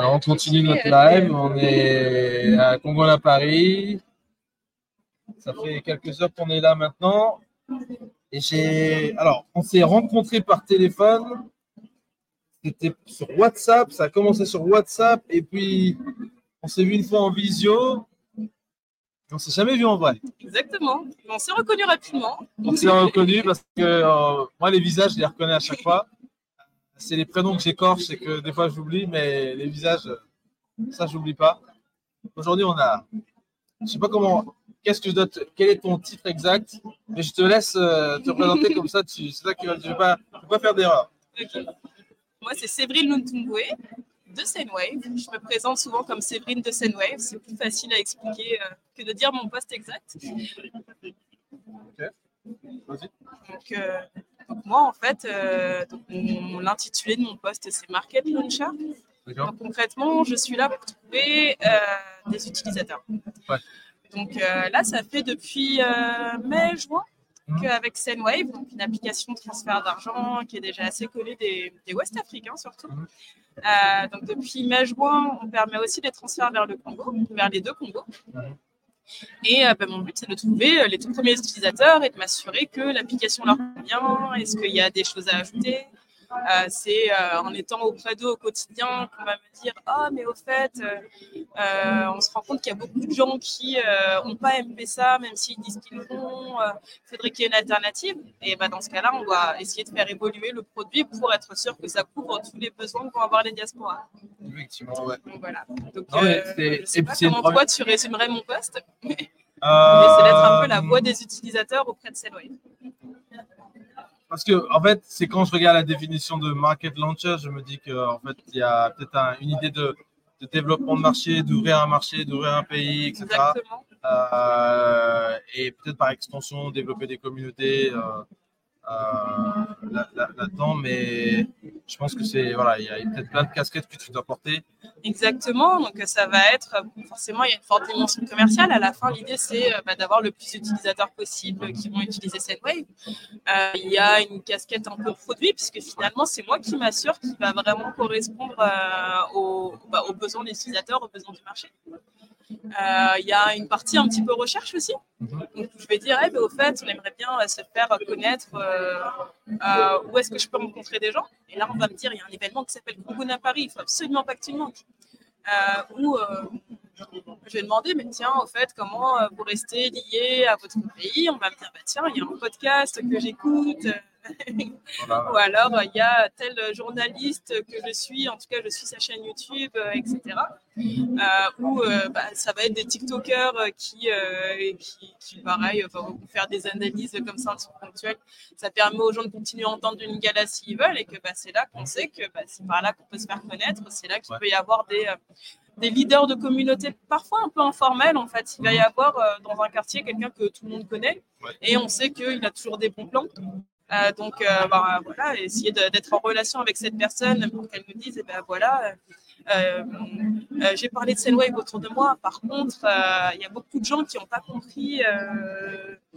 Alors, on continue notre live. On est à Congo à Paris. Ça fait quelques heures qu'on est là maintenant. Et j'ai. Alors, on s'est rencontrés par téléphone. C'était sur WhatsApp. Ça a commencé sur WhatsApp. Et puis, on s'est vu une fois en visio. On s'est jamais vu en vrai. Exactement. On s'est reconnu rapidement. On s'est reconnu parce que euh, moi, les visages, je les reconnais à chaque fois. C'est les prénoms que j'écorche et que des fois j'oublie, mais les visages, ça, j'oublie pas. Aujourd'hui, on a. Je sais pas comment. Qu'est-ce que je dois te... Quel est ton titre exact Mais je te laisse euh, te présenter comme ça. Tu... C'est ça qui va. Je ne vais pas, pas faire d'erreur. Moi, c'est Sébril Nuntumbwe de Senwave. Je me présente souvent comme Séverine de Senwave. C'est plus facile à expliquer euh, que de dire mon poste exact. Ok. Vas-y. Donc, euh, donc moi, en fait, euh, donc l'intitulé de mon poste, c'est Market Launcher. D'accord. Donc, concrètement, je suis là pour trouver euh, des utilisateurs. Ouais. Donc euh, là, ça fait depuis euh, mai, juin Mhm. qu'avec Senwave, donc une application de transfert d'argent qui est déjà assez connue des, des Ouest africains surtout. Euh, donc depuis mai, juin, on permet aussi des transferts vers le Congo, vers les deux Congos. Mhm. Et euh, ben, mon but, c'est de trouver euh, les tout premiers utilisateurs et de m'assurer que l'application leur convient. Est-ce qu'il y a des choses à ajouter? Euh, C'est euh, en étant auprès d'eux au quotidien qu'on va me dire Ah, mais au fait, euh, on se rend compte qu'il y a beaucoup de gens qui n'ont pas aimé ça, même s'ils disent qu'ils l'ont. Il faudrait qu'il y ait une alternative. Et ben, dans ce cas-là, on doit essayer de faire évoluer le produit pour être sûr que ça couvre tous les besoins que vont avoir les diasporas. Effectivement, ouais. Donc voilà. Donc, je sais pas comment toi tu résumerais mon poste, mais c'est d'être un peu la voix des utilisateurs auprès de Cellwave. Parce que, en fait, c'est quand je regarde la définition de market launcher, je me dis qu'en fait, il y a peut-être un- une idée de, de développement de marché, d'ouvrir un marché, d'ouvrir un pays, etc. Exactement. Euh, et peut-être par extension, développer des communautés euh, là-dedans. mais je pense que c'est, voilà, il y a peut-être plein de casquettes que tu dois porter. Exactement. Donc, ça va être forcément, il y a une forte dimension commerciale. À la fin, l'idée, c'est euh, bah, d'avoir le plus d'utilisateurs possible qui vont utiliser cette wave. Euh, il y a une casquette un peu produit, puisque finalement, c'est moi qui m'assure qu'il va vraiment correspondre euh, bah, aux besoins des utilisateurs, aux besoins du marché. Euh, il y a une partie un petit peu recherche aussi. Mhm. Donc, je vais dire, eh ben, au fait, on aimerait bien euh, se faire connaître euh, où est-ce que je peux rencontrer des gens. Et là, on va me dire, il y a un événement qui s'appelle Congouna Paris, il faut absolument pas que tu manques. Ou je vais demander, mais tiens, au fait, comment vous restez lié à votre pays? On va me dire, bah, tiens, il y a un podcast que j'écoute. Voilà. Ou alors, il y a tel journaliste que je suis, en tout cas, je suis sa chaîne YouTube, euh, etc. Euh, ou euh, bah, ça va être des TikTokers qui, qui, qui, pareil, vont faire des analyses comme ça, ponctuelles. Ça permet aux gens de continuer à entendre une gala s'ils veulent et que bah, c'est là qu'on sait que bah, c'est par là qu'on peut se faire connaître. C'est là qu'il Ouais. peut y avoir des, des leaders de communauté, parfois un peu informels en fait. Il va y avoir euh, dans un quartier quelqu'un que tout le monde connaît Ouais. et on sait qu'il a toujours des bons plans. Euh, donc euh, bah, voilà, essayer d'être en relation avec cette personne pour qu'elle nous dise, eh ben voilà, euh, j'ai parlé de Senwave autour de moi. Par contre, il y a beaucoup de gens qui n'ont pas compris,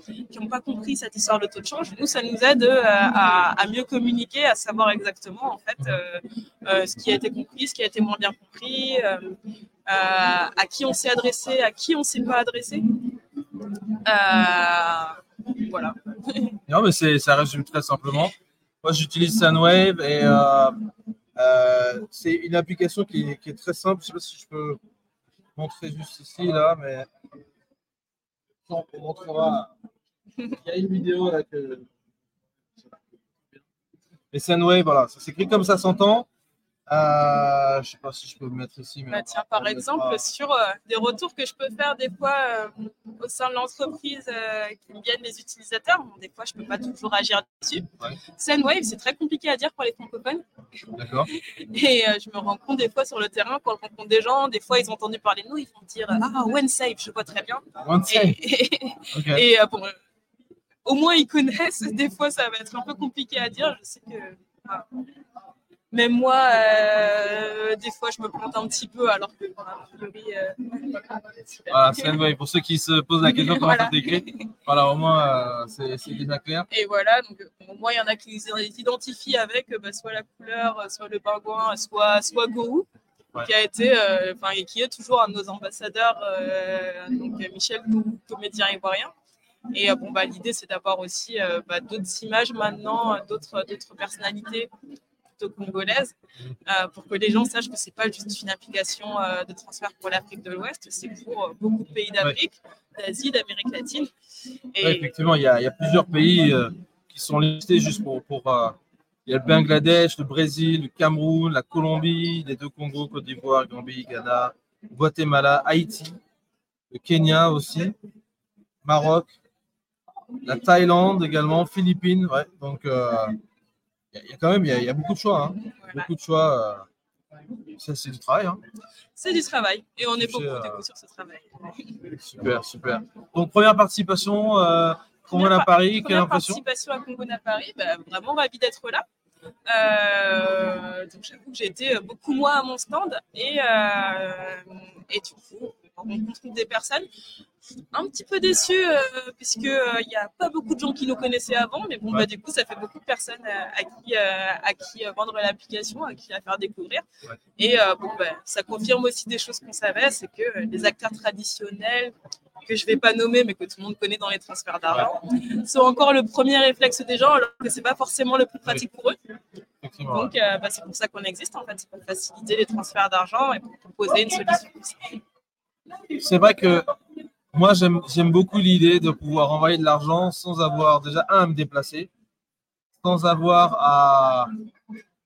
qui pas compris cette histoire de taux de change. Nous, ça nous aide à, mieux communiquer, à savoir exactement en fait ce qui a été compris, ce qui a été moins bien compris, à qui on s'est adressé, à qui on s'est pas adressé. Voilà. Non, mais c'est, ça résume très simplement. Moi, j'utilise Sunwave et euh, euh, c'est une application qui est, très simple. Je sais pas si je peux montrer juste ici, là, mais on montrera. Il y a une vidéo là que. Et Sunwave, voilà, ça s'écrit comme ça s'entend. Euh, je sais pas si je peux le mettre ici. Mais Bah, tiens, par exemple, sur euh, des retours que je peux faire des fois euh, au sein de l'entreprise euh, qui me viennent les utilisateurs, bon, des fois je peux pas toujours agir dessus. Ouais. Sendwave, c'est très compliqué à dire pour les francophones. D'accord. Et euh, je me rends compte des fois sur le terrain, quand je rencontre des gens, des fois ils ont entendu parler de nous, ils vont dire Ah, OneSafe, je vois très bien. One Et, et, Ok. et, euh, bon, euh, au moins ils connaissent. Des fois, ça va être un peu compliqué à dire. Je sais que. Même moi, euh, des fois, je me plante un petit peu, alors que, a priori, euh, Voilà, Sunwave, pour ceux qui se posent la question comment Voilà. ça. Voilà, au moins, euh, c'est, déjà clair. Et voilà, donc au moins il y en a qui les identifient avec bah, soit la couleur, soit le pingouin, soit, soit Gourou. qui a été, euh, enfin, et qui est toujours un de nos ambassadeurs, euh, donc Michel, comédien ivoirien. Et bon, bah, l'idée, c'est d'avoir aussi bah, d'autres images maintenant, d'autres, d'autres personnalités plutôt congolaises, pour que les gens sachent que c'est pas juste une application de transfert pour l'Afrique de l'Ouest, c'est pour beaucoup de pays d'Afrique, d'Asie, d'Amérique latine. Et... effectivement, il y, a, il y, a, plusieurs pays qui sont listés juste pour, pour il y a le Bangladesh, le Brésil, le Cameroun, la Colombie, les deux Congos, Côte d'Ivoire, Gambie, Ghana, Guatemala, Haïti, le Kenya aussi, Maroc, la Thaïlande également, Philippines. Ouais, donc, euh, il y, a quand même il y a, beaucoup de choix. Hein. Beaucoup de choix. Euh, ça, c'est du travail. Hein. C'est du travail. Et on est beaucoup euh, sur ce travail. Super, super. Donc, première participation. Congo à Paris, quelle impression? participation à Congo à Paris, bah, vraiment ravi d'être là. Euh, donc j'avoue que j'ai été beaucoup moins à mon stand et, euh, et du coup on rencontre des personnes un petit peu déçues euh, puisque il n'y a pas beaucoup de gens qui nous connaissaient avant mais bon bah du coup ça fait beaucoup de personnes à qui à qui vendre l'application à qui la faire découvrir. Et bon bah, ça confirme aussi des choses qu'on savait c'est que les acteurs traditionnels que je ne vais pas nommer, mais que tout le monde connaît dans les transferts d'argent, sont encore le premier réflexe des gens, alors que ce n'est pas forcément le plus pratique pour eux. Donc, euh, bah, c'est pour ça qu'on existe, en fait, c'est pour faciliter les transferts d'argent et pour proposer une solution. C'est vrai que moi, j'aime beaucoup l'idée de pouvoir envoyer de l'argent sans avoir déjà, un, à me déplacer, sans avoir à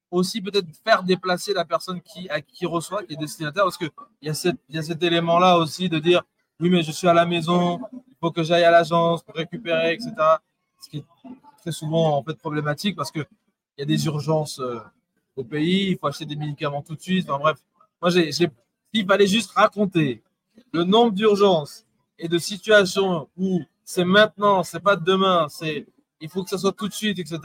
aussi peut-être faire déplacer la personne qui, à qui reçoit, qui est destinataire, parce qu'il y, y a cet élément-là aussi de dire oui, mais je suis à la maison, il faut que j'aille à l'agence pour récupérer, etc. Ce qui est très souvent en fait problématique parce qu'il y a des urgences euh, au pays, il faut acheter des médicaments tout de suite. Enfin bref, moi, j'ai, il fallait juste raconter le nombre d'urgences et de situations où c'est maintenant, c'est pas demain, c'est il faut que ça soit tout de suite, etc.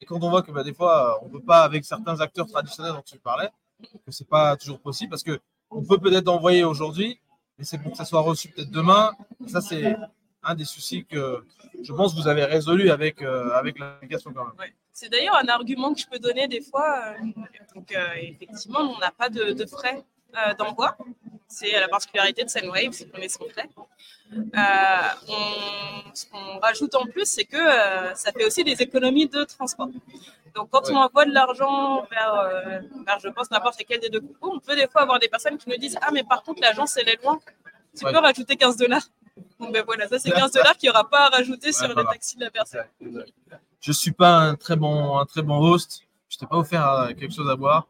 Et quand on voit que bah, des fois, on ne peut pas, avec certains acteurs traditionnels dont tu parlais, que c'est pas toujours possible parce que on peut peut-être envoyer aujourd'hui, mais c'est pour que ça soit reçu peut-être demain. Ça, c'est un des soucis que je pense que vous avez résolu avec, euh, avec l'application quand même. C'est d'ailleurs un argument que je peux donner des fois. Euh, donc, euh, effectivement, on n'a pas de, frais d'envoi. C'est la particularité de Sendwave, c'est qu'on est sans frais. ce qu'on rajoute en plus, c'est que ça fait aussi des économies de transport. Donc, quand on envoie de l'argent vers, je pense, n'importe lequel des deux coups, on peut des fois avoir des personnes qui nous disent Ah, mais par contre, l'agence, elle est loin. Tu peux rajouter 15 dollars. Donc, ben voilà, ça, c'est 15 dollars qu'il n'y aura pas à rajouter sur le taxi de la personne. Je ne suis pas un très bon, un très bon host. Je t'ai pas offert euh, quelque chose à boire.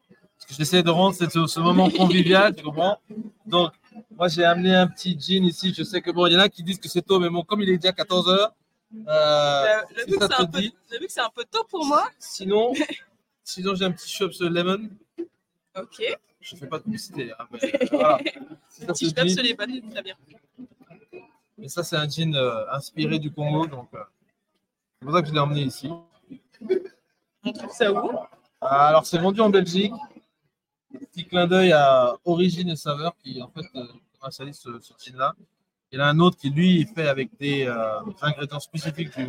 Que j'essaie de rendre ce, ce moment convivial, tu comprends? Donc, moi, j'ai amené un petit gin ici. Je sais que bon, il y en a qui disent que c'est tôt, mais bon, comme il est déjà 14 heures, euh, le, vu que c'est un, peu tôt pour moi. Sinon, sinon j'ai un petit Shops Lemon. Ok. Je ne fais pas de publicité. Hein, voilà. petit Shops Lemon, très bien. Mais ça, c'est un jean euh, inspiré du Congo. Donc, euh, c'est pour ça que je l'ai emmené ici. On trouve ça où? Ah, Alors, c'est vendu en Belgique. Petit clin d'œil à Origine et Saveur qui, en fait, commercialise ce, ce jean-là. Il y en a un autre qui, lui, est fait avec des euh, ingrédients spécifiques du,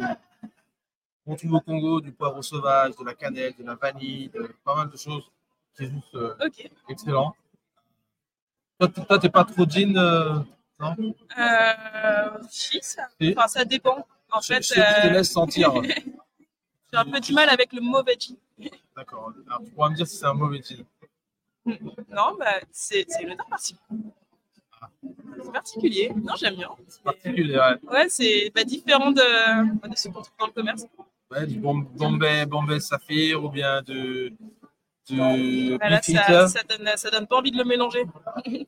qu'on trouve au Congo, du poivre sauvage, de la cannelle, de la vanille, de, pas mal de choses. C'est juste euh, excellent. Toi, tu n'es pas trop jean, euh, non? Si, ça, enfin, ça dépend. En je, fait, je te laisse sentir. J'ai un peu du mal avec le mauvais jean. D'accord. Alors, tu pourras me dire si c'est un mauvais jean. Non, bah, c'est une autre partie. C'est particulier. Non, j'aime bien. C'est particulier, ouais. Ouais, c'est pas différent de, de ce qu'on trouve dans le commerce. Ouais, du Bombay, Bombay Saphir ou bien de. de voilà, ça, ça, donne, ça donne pas envie de le mélanger.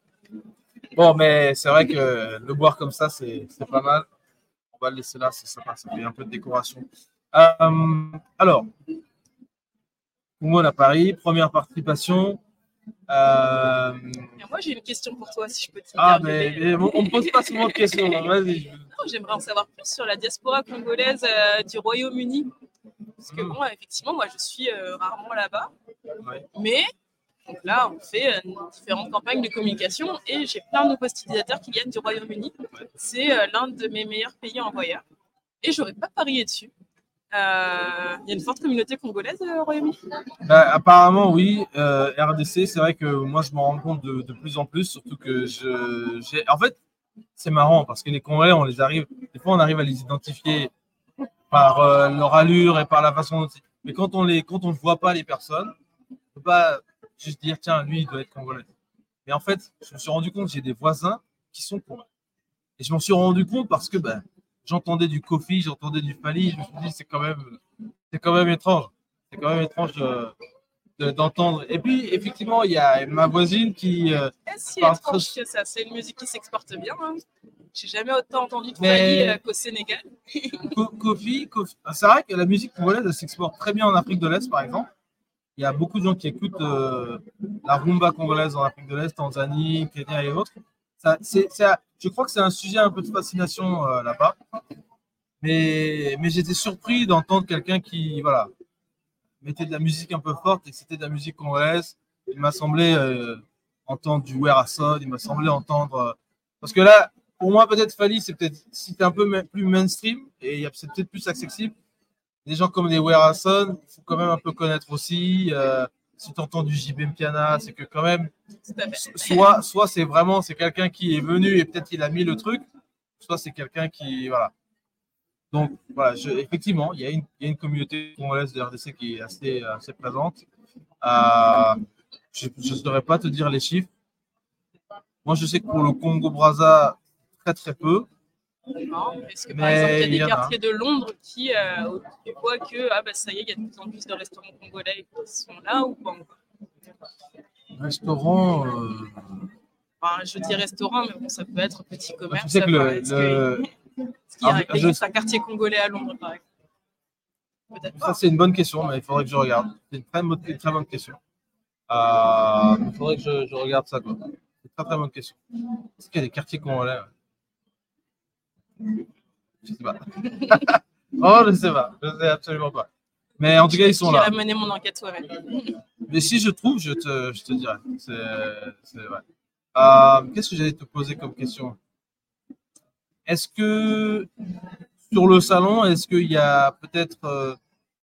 bon, mais c'est vrai que le boire comme ça, c'est pas mal. On va le laisser là, c'est sympa, ça fait un peu de décoration. Euh, alors, Moumon à Paris, première participation. Euh... Moi, j'ai une question pour toi, si je peux te Ah, mais, on ne pose pas souvent de questions. Vas-y. J'aimerais en savoir plus sur la diaspora congolaise euh, du Royaume-Uni. Parce que, hmm. bon, effectivement, moi, je suis euh, rarement là-bas. Mais donc là, on fait différentes campagnes de communication et j'ai plein de nouveaux utilisateurs qui viennent du Royaume-Uni. C'est l'un de mes meilleurs pays en voyage. Et j'aurais pas parié dessus. Euh, il y a une forte communauté congolaise au Royaume-Uni bah, Apparemment, oui. Euh, RDC, c'est vrai que moi, je m'en rends compte de, plus en plus, surtout que je. j'ai En fait, c'est marrant parce que les Congolais, on les arrive. Des fois, on arrive à les identifier par euh, leur allure et par la façon dont. Mais quand on les, quand on ne voit pas les personnes, on peut pas juste dire tiens, lui, il doit être congolais. Mais en fait, je me suis rendu compte j'ai des voisins qui sont congolais. Et je m'en suis rendu compte parce que ben, j'entendais du Kofi, j'entendais du Fali, je me suis dit, c'est quand même, c'est quand même étrange. C'est quand même étrange d'entendre. Et puis, effectivement, il y a ma voisine qui. Euh, c'est étrange que ça. C'est une musique qui s'exporte bien. Hein. J'ai jamais autant entendu de Fali euh, qu'au Sénégal. Kofi, c'est vrai que la musique congolaise, s'exporte très bien en Afrique de l'Est, par exemple. Il y a beaucoup de gens qui écoutent euh, la rumba congolaise en Afrique de l'Est, Tanzanie, Kenya et autres. C'est, je crois que c'est un sujet un peu de fascination euh, là-bas. Mais, mais j'étais surpris d'entendre quelqu'un qui voilà, mettait de la musique un peu forte et que c'était de la musique congolaise. Il m'a semblé euh, entendre du il m'a semblé entendre. parce que là, pour moi, peut-être Fali, c'est peut-être si un peu plus mainstream et c'est peut-être plus accessible des gens comme les Werason, il faut quand même un peu connaître aussi. Si tu entends du JB Piana, c'est que quand même, soit, soit c'est vraiment c'est quelqu'un qui est venu et peut-être il a mis le truc, soit c'est quelqu'un qui. Voilà. Donc, voilà, effectivement, il y, a une, il y, a une, communauté congolaise de RDC qui est assez, assez présente. Euh, je ne saurais pas te dire les chiffres. Moi, je sais que pour le Congo-Braza, très très peu. Est-ce que par exemple, il y a des quartiers de Londres qui, euh, vois que ah, bah, ça y est, il y a de plus en plus de restaurants congolais qui sont là ou pas encore? Restaurant. Euh... Enfin, je dis restaurant, mais bon, ça peut être petit bah, commerce. Tu sais que le. qu'il y a ah, je... un quartier congolais à Londres, par exemple Ça, c'est une bonne question, mais il faudrait que je regarde. C'est une très, bonne, très bonne question. Euh, il faudrait que je, je regarde ça. C'est une très très bonne question. Est-ce qu'il y a des quartiers congolais je sais pas. oh, je sais pas. Je sais absolument pas. Mais en tout cas, ils sont là. mener mon enquête soi-même. Mais si je trouve, je te, je te dirai. C'est vrai. Euh, Qu'est-ce que j'allais te poser comme question? Est-ce que sur le salon, est-ce qu'il y a peut-être euh,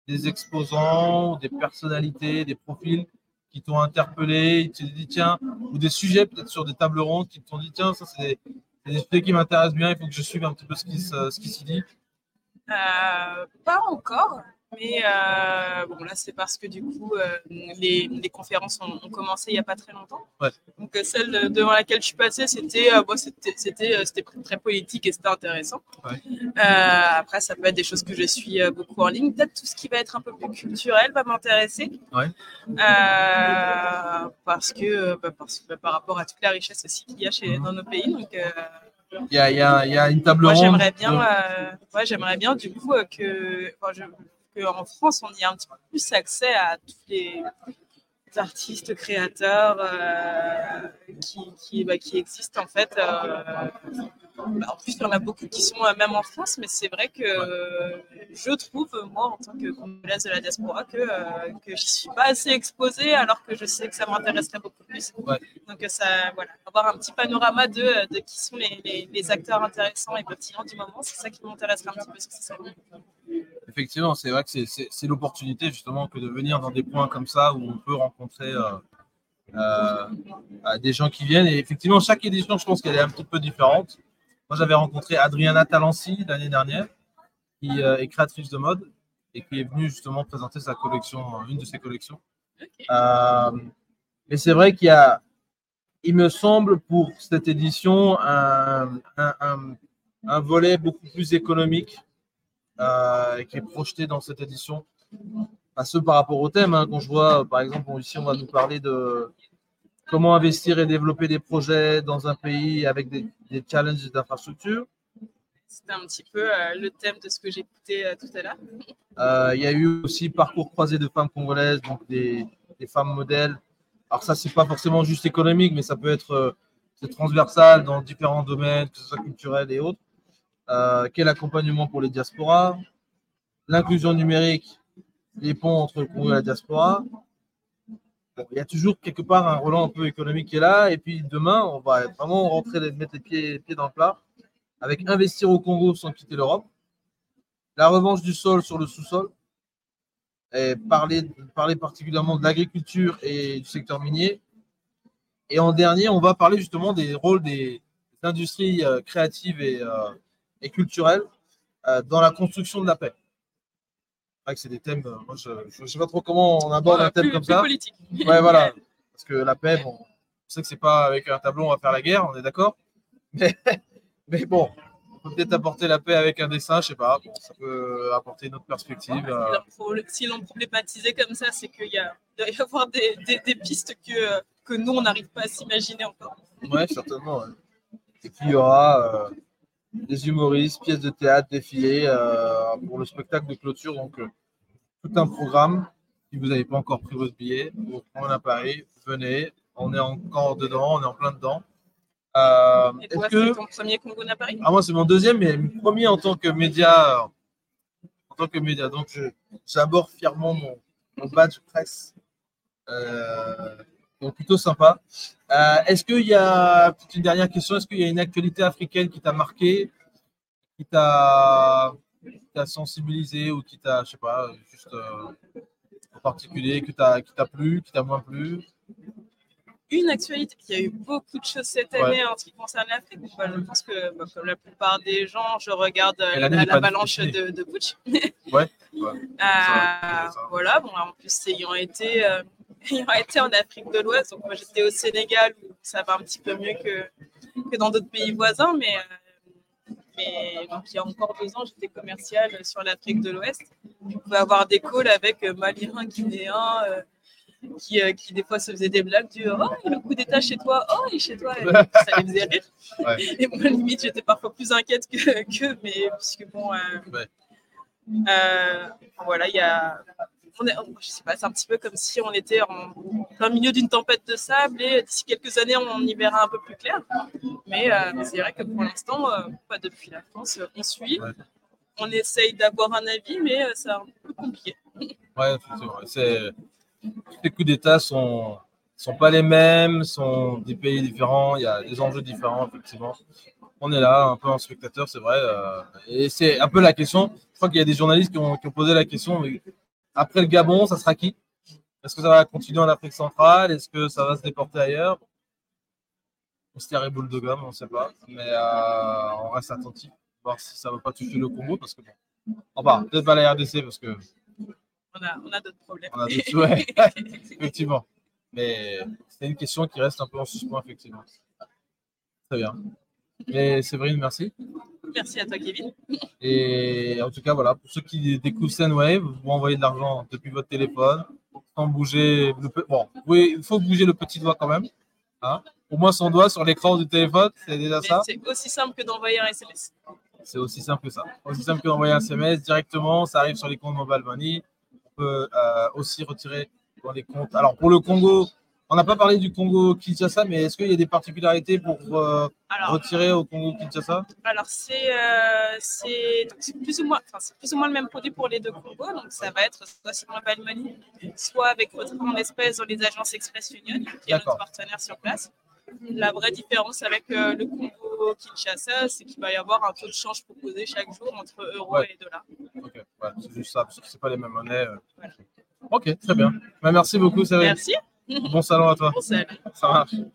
des exposants, des personnalités, des profils qui t'ont interpellé, te dit tiens, ou des sujets peut-être sur des tables rondes qui t'ont dit tiens, ça c'est a des sujets qui m'intéressent bien, il faut que je suive un petit peu ce qui s'y dit. Euh, pas encore. Mais euh, bon, là, c'est parce que du coup, euh, les, les, conférences ont, commencé il n'y a pas très longtemps. Donc, celle devant laquelle je suis passée, c'était bon, c'était très politique et c'était intéressant. après, ça peut être des choses que je suis beaucoup en ligne. Peut-être tout ce qui va être un peu plus culturel va m'intéresser. parce, que, bah, parce bah, par rapport à toute la richesse aussi qu'il y a chez, dans nos pays. Donc, il y, a, il, y a, il y, a, une table ronde. J'aimerais bien, ouais, j'aimerais bien du coup que, enfin, je, qu'en France, on y a un petit peu plus accès à tous les artistes, créateurs euh, qui, qui, bah, qui, existent en fait. Euh, bah, en plus, il y en a beaucoup qui sont euh, même en France, mais c'est vrai que je trouve, moi, en tant que congolaise de la diaspora, que, que je ne suis pas assez exposée alors que je sais que ça m'intéresserait beaucoup plus. Donc, ça, voilà, avoir un petit panorama de, de qui sont les, les, les, acteurs intéressants et pertinents du moment, c'est ça qui m'intéresserait un petit peu. Effectivement, c'est vrai que c'est l'opportunité justement que de venir dans des points comme ça où on peut rencontrer euh, euh, des gens qui viennent. Et effectivement, chaque édition, je pense qu'elle est un petit peu différente. Moi, j'avais rencontré Adriana Talancy l'année dernière, qui euh, est créatrice de mode et qui est venue justement présenter sa collection, une de ses collections. mais c'est vrai qu'il y a, il me semble, pour cette édition, un, un, un volet beaucoup plus économique euh, qui est projeté dans cette édition. Pas ce par rapport au thème, hein, quand je vois, par exemple, ici, on va nous parler de comment investir et développer des projets dans un pays avec des, challenges d'infrastructure. C'était un petit peu euh, le thème de ce que j'écoutais euh, tout à l'heure. Il y a eu aussi parcours croisé de femmes congolaises, donc des, des femmes modèles. Alors ça, c'est pas forcément juste économique, mais ça peut être transversal dans différents domaines, que ce soit culturel et autres. Euh, quel accompagnement pour les diasporas, l'inclusion numérique, les ponts entre le Congo et la diaspora. il y a toujours quelque part un relent un peu économique qui est là. Et puis demain, on va vraiment rentrer, mettre les pieds, pieds dans le plat avec investir au Congo sans quitter l'Europe. la revanche du sol sur le sous-sol, et parler, parler particulièrement de l'agriculture et du secteur minier. Et en dernier, on va parler justement des rôles des, industries euh, créatives et, euh, et culturelles euh, dans la construction de la paix. C'est des thèmes, moi, je ne sais pas trop comment on aborde un thème comme ça. politique. Ouais, voilà. Parce que la paix, bon, on sait que c'est pas avec un tableau on va faire la guerre, on est d'accord. Mais, mais bon, on peut peut-être apporter la paix avec un dessin, je sais pas. Bon, ça peut apporter une autre perspective. Si l'on problématisait comme ça, c'est qu'il y a, doit y avoir des, des, des pistes que, que nous, on n'arrive pas à s'imaginer encore. Ouais, certainement. Ouais. Et puis il y aura euh, des humoristes, pièces de théâtre, défilés euh, pour le spectacle de clôture. Donc, euh, tout un programme. Si vous n'avez pas encore pris votre billet, vous prenez à Paris, venez. On est encore dedans, on est en plein dedans. Euh, toi, que... c'est ton premier Congo à Paris? Ah, Moi, c'est mon deuxième, mais premier en tant que média. En tant que média. Donc, j'aborde fièrement mon, mon, badge presse. Euh, donc, plutôt sympa. Euh, Est-ce qu'il y a, une dernière question, est-ce qu'il y a une actualité africaine qui t'a marqué, qui t'a sensibilisé ou qui t'a, je sais pas, juste euh, en particulier, qui t'a plu, qui t'a moins plu? Une actualité. Il y a eu beaucoup de choses cette année en ce qui concerne l'Afrique. je pense que, bah, comme la plupart des gens, je regarde l'avalanche de, de Butch. ouais. Euh, voilà, bon, en plus, ayant été, euh, ayant été en Afrique de l'Ouest, donc moi j'étais au Sénégal où ça va un petit peu mieux que, que dans d'autres pays voisins, mais, euh, mais donc, il y a encore deux ans, j'étais commercial sur l'Afrique de l'Ouest. Je pouvais avoir des calls avec Maliens, Guinéens qui, euh, qui, des fois se faisait des blagues du Oh, le coup d'état chez toi, oh, il est chez toi. ça les faisait rire. Et moi, limite, j'étais parfois plus inquiète que, que mais puisque bon. Euh, euh, voilà, il y a. On est, je sais pas, c'est un petit peu comme si on était en plein milieu d'une tempête de sable et d'ici quelques années, on y verra un peu plus clair. Mais c'est vrai que pour l'instant, pas depuis la France, on suit. On essaye d'avoir un avis, mais c'est un peu compliqué. Ouais, c'est les coups d'État sont sont pas les mêmes, sont des pays différents, il y a des enjeux différents, effectivement. On est là, un peu en spectateur, c'est vrai. Euh, et c'est un peu la question. Je crois qu'il y a des journalistes qui ont, posé la question mais après le Gabon, ça sera qui? Est-ce que ça va continuer en Afrique centrale? Est-ce que ça va se déporter ailleurs? On boule de gomme, on ne sait pas. Mais euh, on reste attentif, voir si ça ne va pas toucher le Congo. Parce que bon, enfin, peut-être pas la RDC, parce que on a, d'autres problèmes. On a d'autres, ouais, effectivement. Mais c'est une question qui reste un peu en suspens, effectivement. Très bien. Mais Séverine, merci. Merci à toi, Kevin. Et en tout cas, voilà, pour ceux qui découvrent Sendwave, vous envoyez de l'argent depuis votre téléphone, sans bouger. Le Bon, oui, il faut bouger le petit doigt quand même. Hein Au moins son doigt sur l'écran du téléphone, c'est déjà ça. C'est aussi simple que d'envoyer un SMS. C'est aussi simple que ça. Aussi simple que d'envoyer un SMS directement, ça arrive sur les comptes Mobile Money peut euh, aussi retirer dans les comptes. Alors pour le Congo, on n'a pas parlé du Congo Kinshasa, mais est-ce qu'il y a des particularités pour euh, retirer au Congo Kinshasa? Alors c'est euh, plus ou moins plus ou moins le même produit pour les deux Congos, donc ça va être soit sur mobile money, soit avec retrait en espèces dans les agences Express Union, qui est notre partenaire sur place. La vraie différence avec le Congo Kinshasa, c'est qu'il va y avoir un taux de change proposé chaque jour entre euros et dollars. Ok, c'est juste ça, parce que ce pas les mêmes monnaies. Euh. Ok, très bien. Bah, merci beaucoup, Céline. Merci. Bon salon à toi. Bon salon. Ça marche.